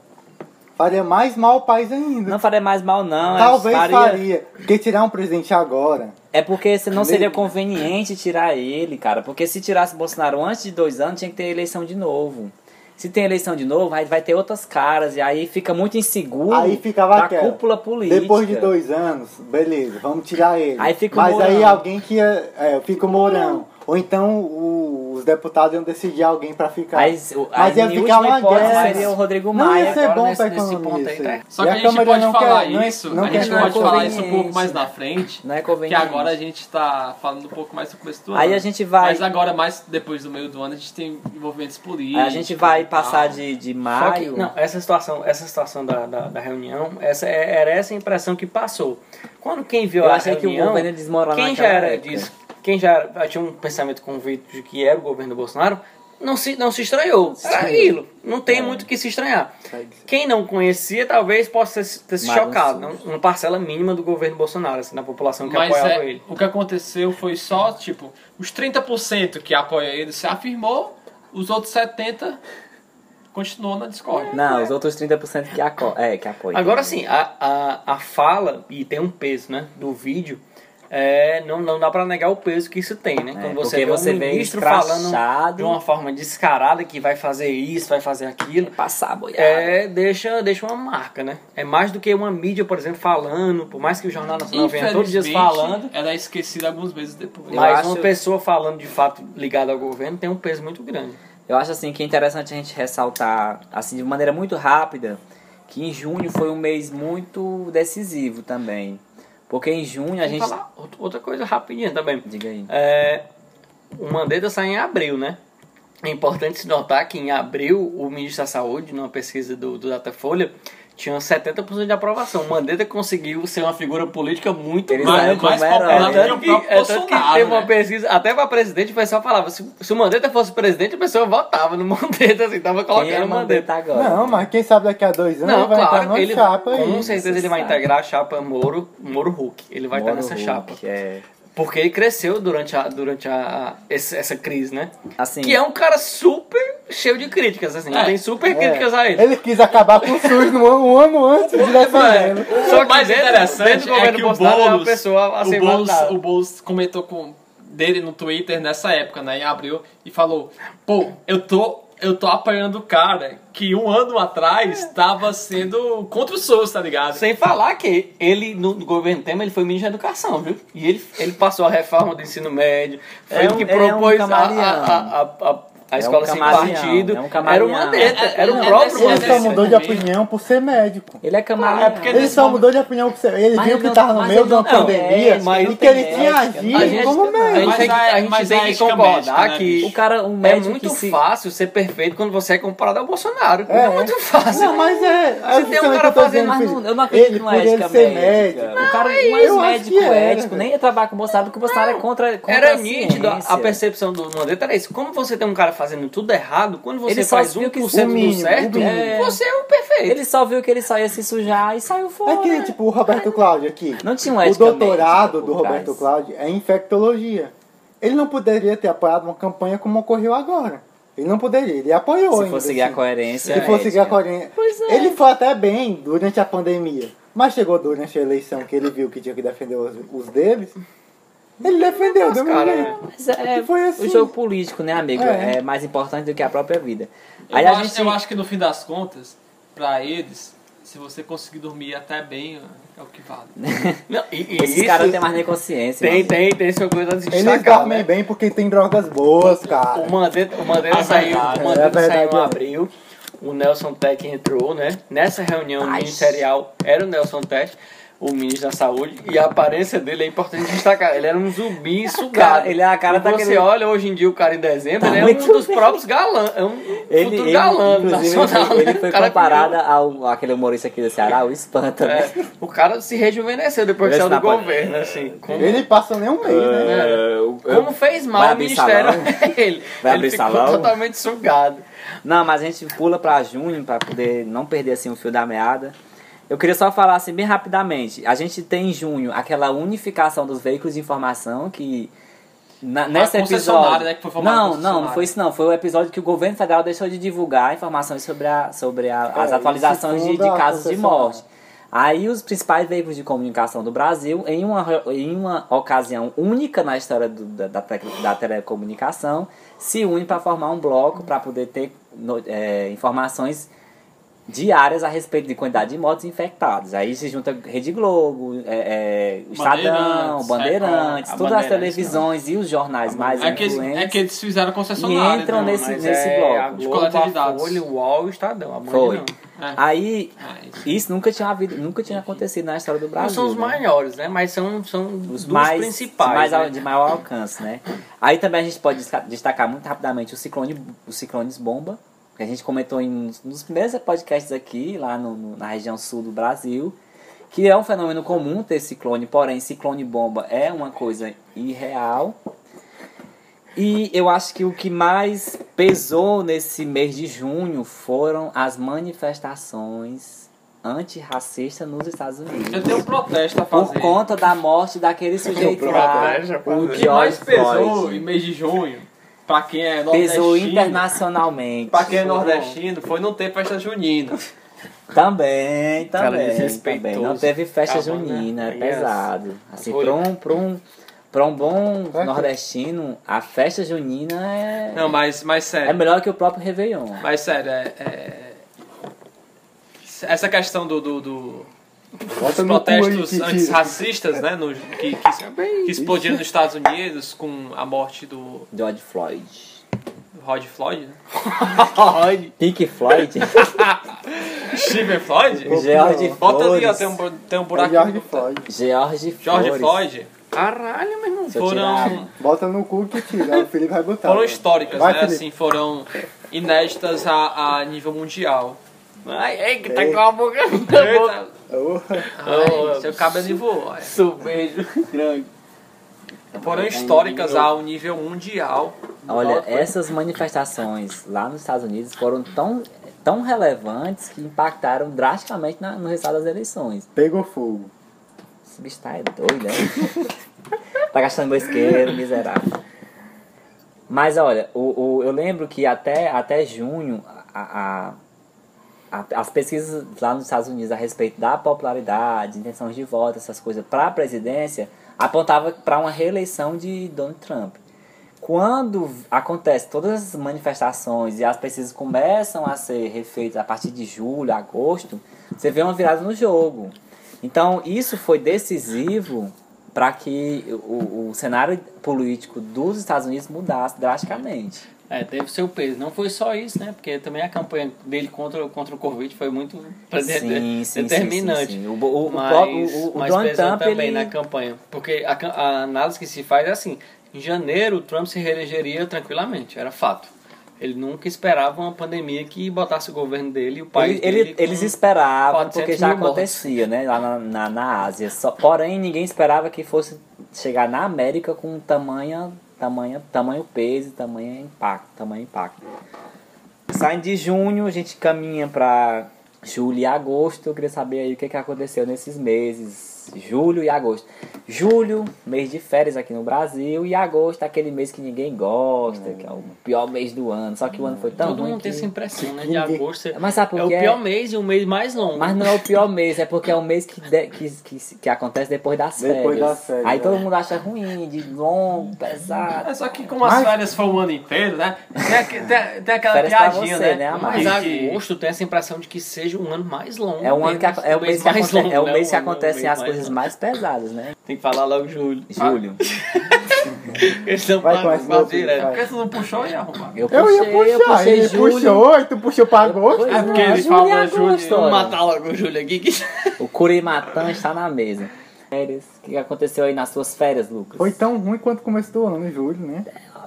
faria mais mal ao país ainda. Não faria mais mal, não. é- Talvez faria- faria. Porque tirar um presidente agora. É porque se não seria conveniente tirar ele, cara. Porque se tirasse Bolsonaro antes de dois anos, tinha que ter eleição de novo. Se tem eleição de novo, aí vai ter outras caras. E aí fica muito inseguro Aí ficava da aquela. cúpula política. Depois de dois anos, beleza, vamos tirar ele. Aí fica o Mas aí alguém que ia. É, fica o Mourão. Ou então o- os deputados iam decidir alguém pra ficar. Aí, o- Mas ia ficar uma guerra. seria o Rodrigo Não Maia. ia ser agora bom nesse- pra nesse economia. ponto aí, tá? Só que a, gente Câmara pode não falar quer- não é- isso, não a quer gente não é pode falar isso um pouco mais na frente. Não é Porque conveniente. agora a gente está falando um pouco mais começo do ano. Aí a gente vai- Mas agora, mais depois do meio do ano, a gente tem envolvimentos políticos. Aí a gente vai passar de, de Só que, maio. não, essa situação, essa situação da, da, da reunião, essa, é- era essa a impressão que passou. Quando quem viu Eu a achei que o reunião, governo ia desmoronar quem já era época. disso, quem já tinha um pensamento convicto de que era o governo do Bolsonaro, não se, não se estranhou. Era aquilo. Não tem É. muito o que se estranhar. Quem não conhecia, talvez possa ter, se Mas chocado. não- Uma parcela mínima do governo Bolsonaro, assim, na população que Mas apoiava é, ele. o que aconteceu foi só, tipo, os 30% que apoia ele se afirmou, os outros 70% continuou na discórdia. Não, os outros 30% que, aco é, que apoiam. Agora sim, a, a, a fala, e tem um peso, né, do vídeo, é, não, não dá pra negar o peso que isso tem, né? É, Quando você porque vê você um ministro falando de uma forma descarada que vai fazer isso, vai fazer aquilo, Passar a boiada. é, deixa, deixa uma marca, né? É mais do que uma mídia, por exemplo, falando, por mais que o Jornal Nacional venha todos os dias falando, ela é esquecida alguns meses depois. Mas acho- uma pessoa falando de fato ligada ao governo tem um peso muito grande. Eu acho assim que é interessante a gente ressaltar, assim, de maneira muito rápida, que em junho foi um mês muito decisivo também. Porque em junho a Vou gente. falar outra- coisa rapidinho também. Diga aí. É, o Mandetta sai em abril, né? É importante se notar que em abril o ministro da Saúde, numa pesquisa do, do Datafolha, tinha 70% de aprovação. O Mandetta conseguiu ser uma figura política muito Ele grande. saiu como mais popular É do que tanto é tanto que teve uma né? pesquisa, até pra presidente, o pessoal falava, se, se o Mandetta fosse presidente, a pessoa votava no Mandetta, assim, tava colocando Quem é o Mandetta. Mandetta agora? Não, mas quem sabe daqui a dois anos Não, ele vai entrar claro, numa ele, chapa aí. com certeza ele vai integrar a chapa Moro, Moro Hulk. Ele vai Moro estar nessa Hulk, chapa. É. Porque ele cresceu durante, a, durante a, essa crise, né? Assim, Que é um cara super cheio de críticas, assim. É. Tem super É, críticas a ele. Ele quis acabar com o SUS no ano, um ano antes de defendê-lo. Só o mais dentro- interessante dentro do é governo que o Bolsonaro é uma Boulos, pessoa a ser o, Boulos o Boulos comentou com dele no Twitter nessa época, né, em abril, e falou: "Pô, eu tô eu tô apoiando o cara que um ano atrás estava sendo contra o SUS, tá ligado? Sem falar que ele, no, no governo Temer, ele foi ministro da Educação, viu? E ele, ele passou a reforma do ensino médio, foi É ele um- que ele é um propôs a, a, camaleão. a, a, a É um escola sem partido. é um era o camaleão. Mandetta, É, é, era o é próprio Ele só mudou de opinião por ser médico. ele é camaleão. É porque Ele só momento- mudou de opinião por ser. Ele Mas viu que não- tava no meio de uma pandemia e que ele tinha agido A gente, como a médico. é- a gente tem é que concordar que? O cara, um é médico muito que se... fácil ser perfeito quando você é comparado ao Bolsonaro. É, É, muito fácil. Não, mas é. Você tem um é cara fazendo, Mas não, eu não acredito ele, numa ética ser médica. médico. O cara é acho médico ético, nem ia trabalhar com o Bolsonaro, porque o Bolsonaro é contra, contra Era nítido a, percepção do Mandetta era isso. Como você tem um cara fazendo tudo errado, quando você Ele faz viu que 1% o mínimo, do certo, o mínimo. você é o perfeito. Ele só viu que ele só ia se sujar e saiu fora. É que tipo o Roberto Cláudio aqui. Não tinha uma O doutorado do. Roberto Cláudio é infectologia. Ele não poderia ter apoiado uma campanha como ocorreu agora. Ele não poderia, ele apoiou Se for seguir a assim. coerência. Se for seguir a ética. coerência. Pois é. Ele foi até bem durante a pandemia. Mas chegou durante a eleição que ele viu que tinha que defender os, os deles. Ele defendeu, deu cara, um né? Mas é, Foi assim. o jogo político, né, amigo? É. É. mais importante do que a própria vida. Eu, Aí a acho, gente. eu acho que no fim das contas, pra eles, se você conseguir dormir até bem, é o que vale. Não, e, e Esses caras não têm mais nem consciência. tem, mano. tem, tem sua coisa a Eles destacar, dormem né? bem porque tem drogas boas, cara. O Mandetta, o Mandetta É saiu, verdade, o Mandetta é verdade, saiu em é. abril, o Nelson Tech entrou, né? Nessa reunião Ai. ministerial era o Nelson Tech, o ministro da Saúde, e a aparência dele é importante destacar. Ele era um zumbi sugado. cara- ele é a cara e você daquele- olha hoje em dia o cara em dezembro, Tá ele é um dos bem. próprios galãs, é um Ele, futuro ele, galã inclusive, nacional. ele, ele foi O cara comparado ao aquele humorista aqui do Ceará, o Espanta, né? É, o cara se rejuvenesceu depois que saiu do governo, assim. Como, Ele passa nem um mês, né? É, o- como fez mal Vai o abrir ministério ele. Vai ele abrir ficou salão? totalmente sugado. Não, mas a gente pula pra junho pra poder não perder assim o fio da meada. Eu queria só falar assim bem rapidamente. A gente tem em junho aquela unificação dos veículos de informação que na, nesse concessionária, episódio. né, que foi formada não, não, não foi isso não. Foi o episódio que o governo federal deixou de divulgar informações sobre, a, sobre a- as É, atualizações isso de, de casos de morte. Aí os principais veículos de comunicação do Brasil, em uma, em uma ocasião única na história do- da, da, da telecomunicação, se unem para formar um bloco para poder ter no- é, informações diárias a respeito de quantidade de mortos infectados. Aí se junta Rede Globo, é, é, o Estadão, Bandeirantes, Bandeirantes, a todas as televisões e os jornais mais É que, influentes. é que eles fizeram E concessionária. entram né? nesse- nesse é bloco. a De Globo, coleta de a dados. Folha, o UOL e o Estadão. A Band Foi. não. É. Aí Mas- isso nunca tinha havido, nunca tinha acontecido na história do Não Brasil. são os né? maiores, né? Mas são, são os mais principais. mais né? de maior alcance, né? Aí também a gente pode destacar muito rapidamente o ciclone, os ciclones bomba, que a gente comentou em um dos primeiros podcasts aqui, lá no, no- na região sul do Brasil, que é um fenômeno comum ter ciclone, porém ciclone bomba é uma coisa irreal. E eu acho que o que mais pesou nesse mês de junho foram as manifestações antirracistas nos Estados Unidos. Já tem um protesto a Por fazer. conta da morte daquele sujeito lá, protesto a o fazer. O que mais pesou Floyd. em mês de junho, pra quem é nordestino, Pesou internacionalmente. pra quem é nordestino, foi não ter festa junina. Também, também, também. Não teve festa Acabou, né? junina, é Aí pesado. Assim, Foi. pra um, pra um, pra um bom É que- nordestino, a festa junina é, Não, mas, mas sério. é melhor que o próprio Réveillon. Mas sério, é, é- Essa questão do, do, do- Bota aí, protestos antirracistas, né? No, que, que, que explodiram nos Estados Unidos com a morte do, George Floyd. Rod Floyd, né? Pink Floyd. Steven Floyd? George Bota ali, ó, Flores. tem um, tem um É buraco. George Floyd. George George Flores. Floyd Caralho, meu irmão. Foram, Bota no cu que tira. O Felipe vai botar. foram históricas, Vai, né? Felipe. Assim, foram inéditas a, a nível mundial. Ai, ai, que tá Ei. com a boca. Eita, Oh, ai, seu cabelo voou. olha. Subejo grande. Foram históricas a um nível mundial. Olha, essas manifestações lá nos Estados Unidos foram tão, tão relevantes que impactaram drasticamente na- no resultado das eleições. Pegou fogo. Esse bicho tá é doido, né? tá gastando meu isqueiro, miserável. Mas olha, o, o, eu lembro que até, até junho a- as pesquisas lá nos Estados Unidos a respeito da popularidade, intenções de voto, essas coisas para a presidência, apontava para uma reeleição de Donald Trump. Quando acontece todas as manifestações e as pesquisas começam a ser refeitas a partir de julho, agosto, você vê uma virada no jogo. Então, isso foi decisivo para que o, o cenário político dos Estados Unidos mudasse drasticamente. É, teve seu peso. Não foi só isso, né? Porque também a campanha dele contra, contra o Covid foi muito Sim, sim, determinante. sim, sim. O, o, o mas, próprio- o, o mas Donald Trump, também ele... na campanha. Porque a, a análise que se faz é assim: em janeiro, o Trump se reelegeria tranquilamente, era fato. Ele nunca esperava uma pandemia que botasse o governo dele e o país Ele- ele- dele. eles esperavam, 400 porque já mil mortos. acontecia, né? Lá na, na, na Ásia. Só, porém, ninguém esperava que fosse chegar na América com tamanha, tamanha, tamanho peso, tamanho impacto, tamanho impacto. Saindo de junho, a gente caminha para julho e agosto. Eu queria saber aí o que, que aconteceu nesses meses, julho e agosto. Julho, mês de férias aqui no Brasil, e agosto, aquele mês que ninguém gosta, que é o pior mês do ano. Só que o ano foi tão Todo ruim mundo tem que... essa impressão, né? De agosto Mas sabe por é o pior mês e o mês mais longo. Mas não é o pior mês, é porque é o mês que, de- que, que, que acontece depois das Depois férias. das férias, Aí é. todo mundo acha ruim, de longo, pesado. É só que como as Mas- férias foi o ano inteiro, né? Tem, tem, tem aquela Férias piadinha, você, né? né? Mas Que- agosto tem essa impressão de que seja um ano mais longo. É, um ano que, é o mês que, é o mês que acontecem as mais coisas mais pesadas, né? Tem que falar logo julho. Julho. Eles estão Vai, falando começa, direto. Por que você não puxou e arrumar? Eu Eu ia puxei, eu puxar, puxei ele julho. puxou e tu puxou pra agosto. É porque não, ele agosto, julho, Vamos matar logo o Júlio aqui. Que... O Curimatã está na mesa. Férias. O que aconteceu aí nas suas férias, Lucas? Foi tão ruim quanto começo do ano, julho, né?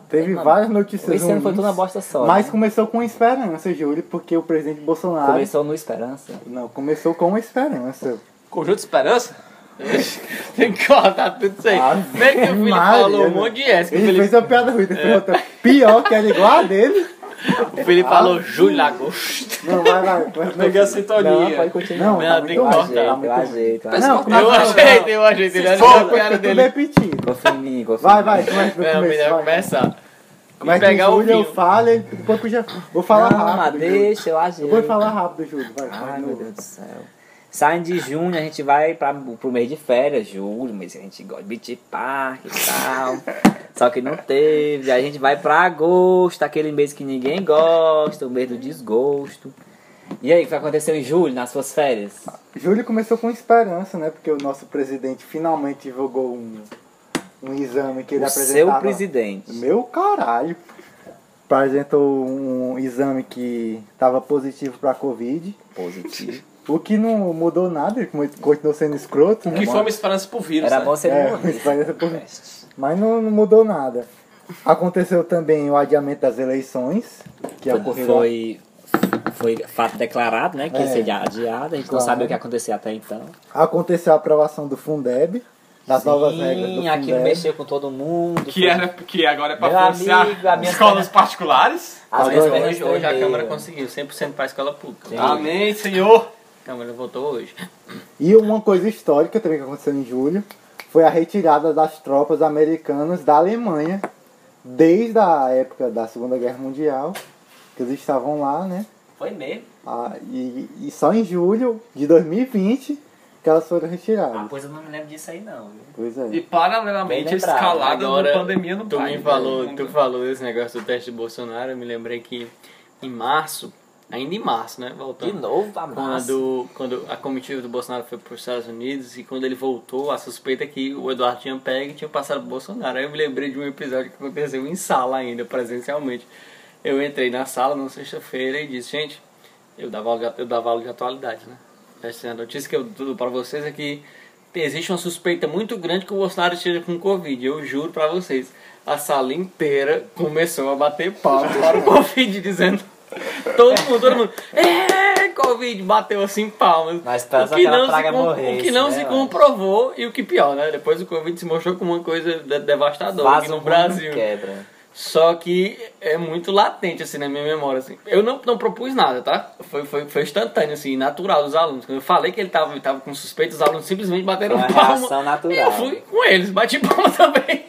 Teve mano, várias notícias Esse ano foi ruins, tudo uma bosta só. Mas né? começou com esperança, Júlio, porque o presidente Bolsonaro... Começou no Esperança. Não, começou com esperança. Conjunto de Esperança? Tem que cortar tudo isso aí. Ave Vem que o Felipe Maria, falou um né? monte de S. que O Ele Felipe, fez uma piada ruim, depois outra pior, que era igual a dele. o Felipe falou julho, agosto. Não, vai, vai. vai Peguei a sintonia. Não, pode continuar. Não, Não, tá tem que cortar. tá Eu muito ruim. ajeito. eu Não, ajeito. Mas Eu não, ajeito, eu ajeito. Ele achou a piada dele. Confia em mim, confia Vai, vai, começa Não, melhor vai. começar. Como é que pegar o Júlio eu e depois eu já vou falar Não, rápido. Júlio. deixa, eu ajeito. Eu vou falar rápido, Júlio. Vai, vai, Ai, no- meu Deus do céu. Saindo de junho, a gente vai pra, pro mês de férias, julho, mês que a gente gosta de beach park e tal. Só que não teve. Aí a gente vai pra agosto, aquele mês que ninguém gosta, o mês do desgosto. E aí, o que aconteceu em julho, nas suas férias? Júlio começou com esperança, né? Porque o nosso presidente finalmente divulgou um, um exame que ele O apresentava. seu presidente. Meu caralho. Apresentou um exame que estava positivo para Covid. Positivo. O que não mudou nada, ele continuou sendo escroto, O né? que foi uma esperança pro vírus, Era né? bom ser É, morrer. esperança por- Mas não, não mudou nada. Aconteceu também o adiamento das eleições, que ocorreram. Foi, foi fato declarado, né? Que ia É. ser adiado. A gente não Claro. sabia o que ia acontecer até então. Aconteceu a aprovação do Fundeb, das novas regras do Sim, aquilo Fundeb. mexeu com todo mundo. Que, era, que agora é pra Meu financiar amigo, escolas perna- particulares. As minhas hoje- pernas Hoje, hoje a. Câmara conseguiu 100% para a escola pública. Sim. Amém, Senhor. A Câmara votou hoje. E uma coisa histórica também que aconteceu em julho foi a retirada das tropas americanas da Alemanha desde a época da Segunda Guerra Mundial, que eles estavam lá, né? Foi mesmo. Ah, e, e só em julho de 2020 que elas foram Ah, retiradas. pois eu não me lembro disso aí não, viu? Pois é. E paralelamente escalada Agora, da pandemia no tu país. me falou, né? tu falou desse negócio do teste do Bolsonaro, eu me lembrei que em março, ainda em março, né? Voltando. De novo, a massa. Quando, quando a comitiva do Bolsonaro foi para os Estados Unidos e quando ele voltou, a suspeita é que o Eduardo tinha pego e tinha passado pro Bolsonaro. Aí eu me lembrei de um episódio que aconteceu em sala ainda, presencialmente. Eu entrei na sala na sexta-feira e disse, gente, eu dava, aula de- eu dava aula de atualidade, né? Essa notícia que eu dou para vocês é que existe uma suspeita muito grande que o Bolsonaro esteja com Covid. Eu juro para vocês. A sala inteira começou a bater palmas para o Covid, dizendo... Todo mundo, todo mundo. É, Covid, bateu assim palmas. Na esperança o que não, se, o que não né, se comprovou e o que pior, né? Depois o Covid se mostrou como uma coisa de- devastadora aqui no Brasil. quebra. Só que é muito latente, assim, na minha memória, assim. Eu não, não propus nada, tá? Foi, foi, foi instantâneo, assim, natural dos alunos. Quando eu falei que ele tava, tava com suspeita, os alunos simplesmente bateram Uma palma. natural. E eu fui com eles, bati palma também.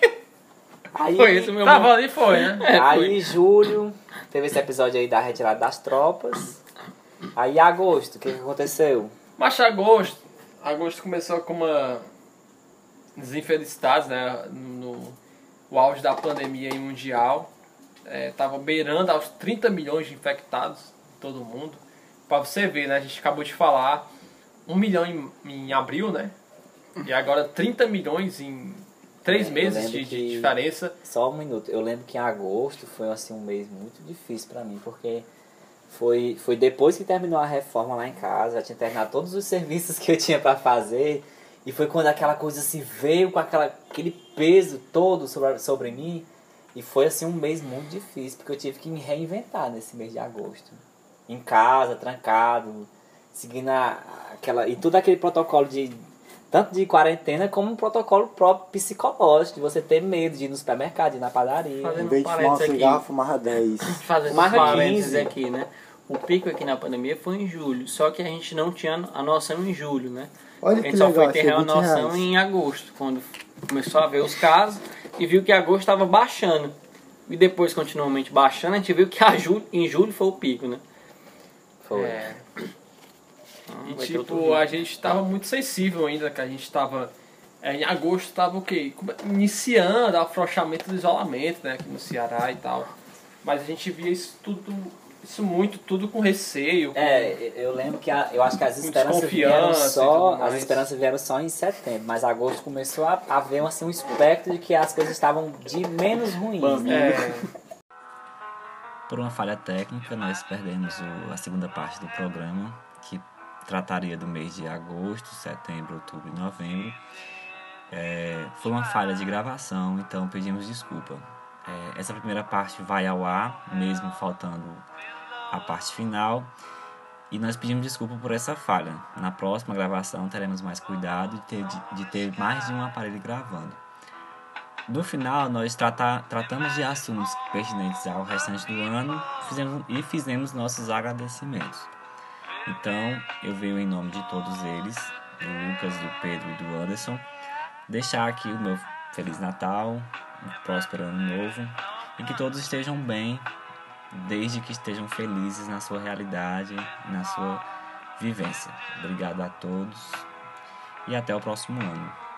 Aí, Foi esse o meu Tava ali foi, né? É, aí julho, teve esse episódio aí da retirada das tropas. Aí agosto, o que, que aconteceu? Mas agosto, agosto começou com uma das infelicidades, né? No, o auge da pandemia mundial. É, tava beirando aos 30 milhões de infectados em todo mundo. Pra você ver, né? A gente acabou de falar 1 milhão em, em abril, né? E agora 30 milhões em 3 É, meses de, de diferença. Só um minuto. Eu lembro que em agosto foi assim um mês muito difícil pra mim, porque foi, foi depois que terminou a reforma lá em casa, já tinha terminado todos os serviços que eu tinha pra fazer, e foi quando aquela coisa assim veio com aquela, aquele peso todo sobre, sobre mim, e foi assim um mês muito difícil, porque eu tive que me reinventar nesse mês de agosto. Em casa, trancado, seguindo a, aquela. E todo aquele protocolo de. Tanto de quarentena como um protocolo próprio psicológico, de você ter medo de ir no supermercado, de ir na padaria. Em Fazendo vez de fumar um parênteses aqui. cigarro, fumava 10. Fazendo Marca parênteses 15. aqui, né? O pico aqui na pandemia foi em julho, só que a gente não tinha a noção em julho, né? Olha A que gente só legal, foi ter 20 noção reais. em agosto, quando começou a ver os casos e viu que agosto estava baixando. E depois, continuamente baixando, a gente viu que a julho, em julho foi o pico, né? Foi. É. Então, E tipo, a gente tava muito sensível ainda, que a gente tava. é, em agosto tava o quê? Iniciando o afrouxamento do isolamento, né? Aqui no Ceará e tal. Mas a gente via isso tudo. Isso muito, tudo com receio. com- É, eu lembro que a- eu acho que as esperanças vieram só. As esperanças vieram só em setembro, mas agosto começou a haver assim, um espectro de que as coisas estavam de menos ruins. Né? É, Por uma falha técnica, nós perdemos o- a segunda parte do programa, trataria do mês de agosto, setembro, outubro e novembro. É, foi uma falha de gravação, então pedimos desculpa. É, essa primeira parte vai ao ar, mesmo faltando a parte final. E nós pedimos desculpa por essa falha. Na próxima gravação teremos mais cuidado de ter, de, ter mais de um aparelho gravando. No final, nós trata, tratamos de assuntos pertinentes ao restante do ano fizemos, e fizemos nossos agradecimentos. Então, eu venho em nome de todos eles, do Lucas, do Pedro e do Anderson, deixar aqui o meu Feliz Natal, um próspero Ano Novo e que todos estejam bem, desde que estejam felizes na sua realidade, na sua vivência. Obrigado a todos e até o próximo ano.